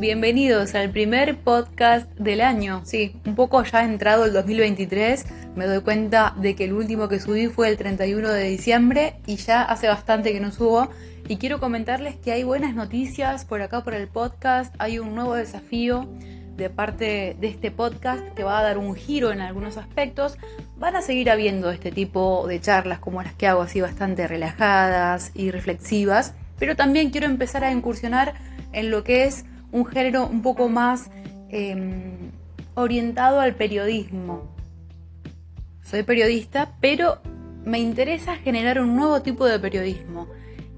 Bienvenidos al primer podcast del año. Sí, un poco ya entrado el 2023, me doy cuenta de que el último que subí fue el 31 de diciembre y ya hace bastante que no subo. Y quiero comentarles que hay buenas noticias por acá por el podcast, hay un nuevo desafío de parte de este podcast que va a dar un giro en algunos aspectos. Van a seguir habiendo este tipo de charlas como las que hago así bastante relajadas y reflexivas, pero también quiero empezar a incursionar en lo que es un género un poco más em, orientado al periodismo. Soy periodista, pero me interesa generar un nuevo tipo de periodismo,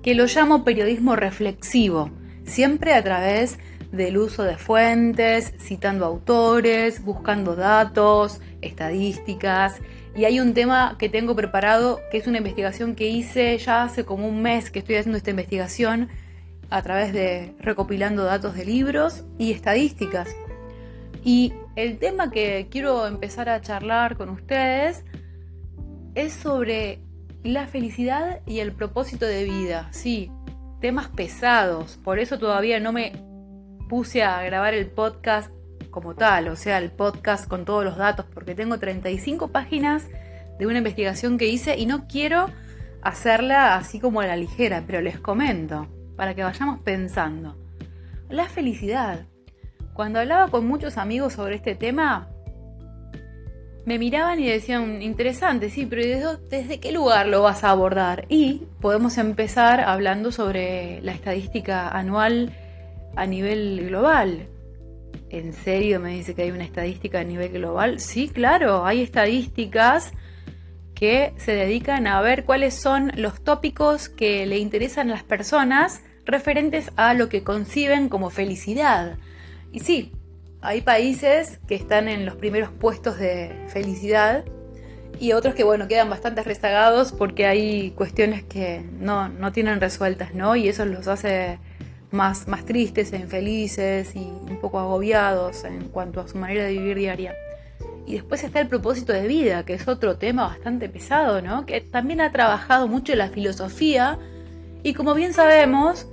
que lo llamo periodismo reflexivo, siempre a través del uso de fuentes, citando autores, buscando datos, estadísticas. Y hay un tema que tengo preparado, que es una investigación que hice ya hace como un mes que estoy haciendo esta investigación, a través de recopilando datos de libros y estadísticas. Y el tema que quiero empezar a charlar con ustedes es sobre la felicidad y el propósito de vida. Sí, temas pesados, por eso todavía no me puse a grabar el podcast como tal, o sea, el podcast con todos los datos, porque tengo 35 páginas de una investigación que hice y no quiero hacerla así como a la ligera, pero les comento para que vayamos pensando. La felicidad. Cuando hablaba con muchos amigos sobre este tema, me miraban y decían, interesante, sí, pero ¿desde, qué lugar lo vas a abordar? Y podemos empezar hablando sobre la estadística anual a nivel global. ¿En serio me dice que hay una estadística a nivel global? Sí, claro, hay estadísticas que se dedican a ver cuáles son los tópicos que le interesan a las personas referentes a lo que conciben como felicidad. Y sí, hay países que están en los primeros puestos de felicidad y otros que, bueno, quedan bastante rezagados porque hay cuestiones que no, no tienen resueltas, ¿no? Y eso los hace más, más tristes infelices y un poco agobiados en cuanto a su manera de vivir diaria. Y después está el propósito de vida, que es otro tema bastante pesado, ¿no? Que también ha trabajado mucho la filosofía y como bien sabemos,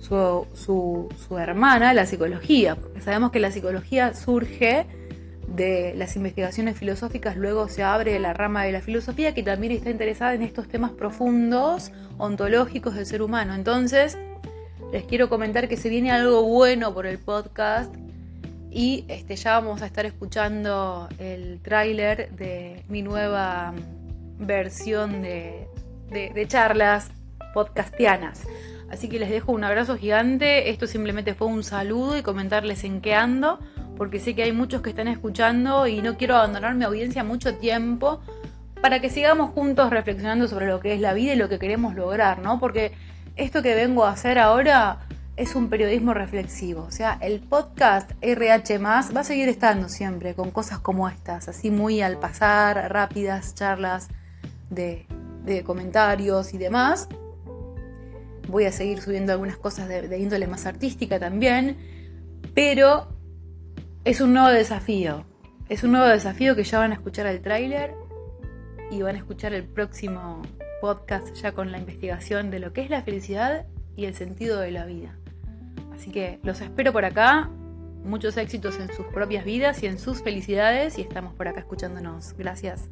su, su, hermana, la psicología, porque sabemos que la psicología surge de las investigaciones filosóficas, luego se abre la rama de la filosofía que también está interesada en estos temas profundos, ontológicos del ser humano. Entonces, les quiero comentar que se viene algo bueno por el podcast y este, ya vamos a estar escuchando el tráiler de mi nueva versión de, de charlas podcastianas. Así que les dejo un abrazo gigante. Esto simplemente fue un saludo y comentarles en qué ando, porque sé que hay muchos que están escuchando y no quiero abandonar mi audiencia mucho tiempo para que sigamos juntos reflexionando sobre lo que es la vida y lo que queremos lograr, ¿no? Porque esto que vengo a hacer ahora es un periodismo reflexivo. O sea, el podcast RH va a seguir estando siempre con cosas como estas, así muy al pasar, rápidas charlas de, de comentarios y demás voy a seguir subiendo algunas cosas de, índole más artística también, pero es un nuevo desafío. Es un nuevo desafío que ya van a escuchar el tráiler y van a escuchar el próximo podcast ya con la investigación de lo que es la felicidad y el sentido de la vida. Así que los espero por acá. Muchos éxitos en sus propias vidas y en sus felicidades y estamos por acá escuchándonos. Gracias.